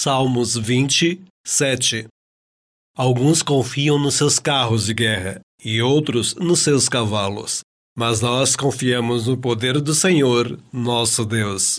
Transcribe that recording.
Salmos 20, 7 Alguns confiam nos seus carros de guerra e outros nos seus cavalos, mas nós confiamos no poder do Senhor, nosso Deus.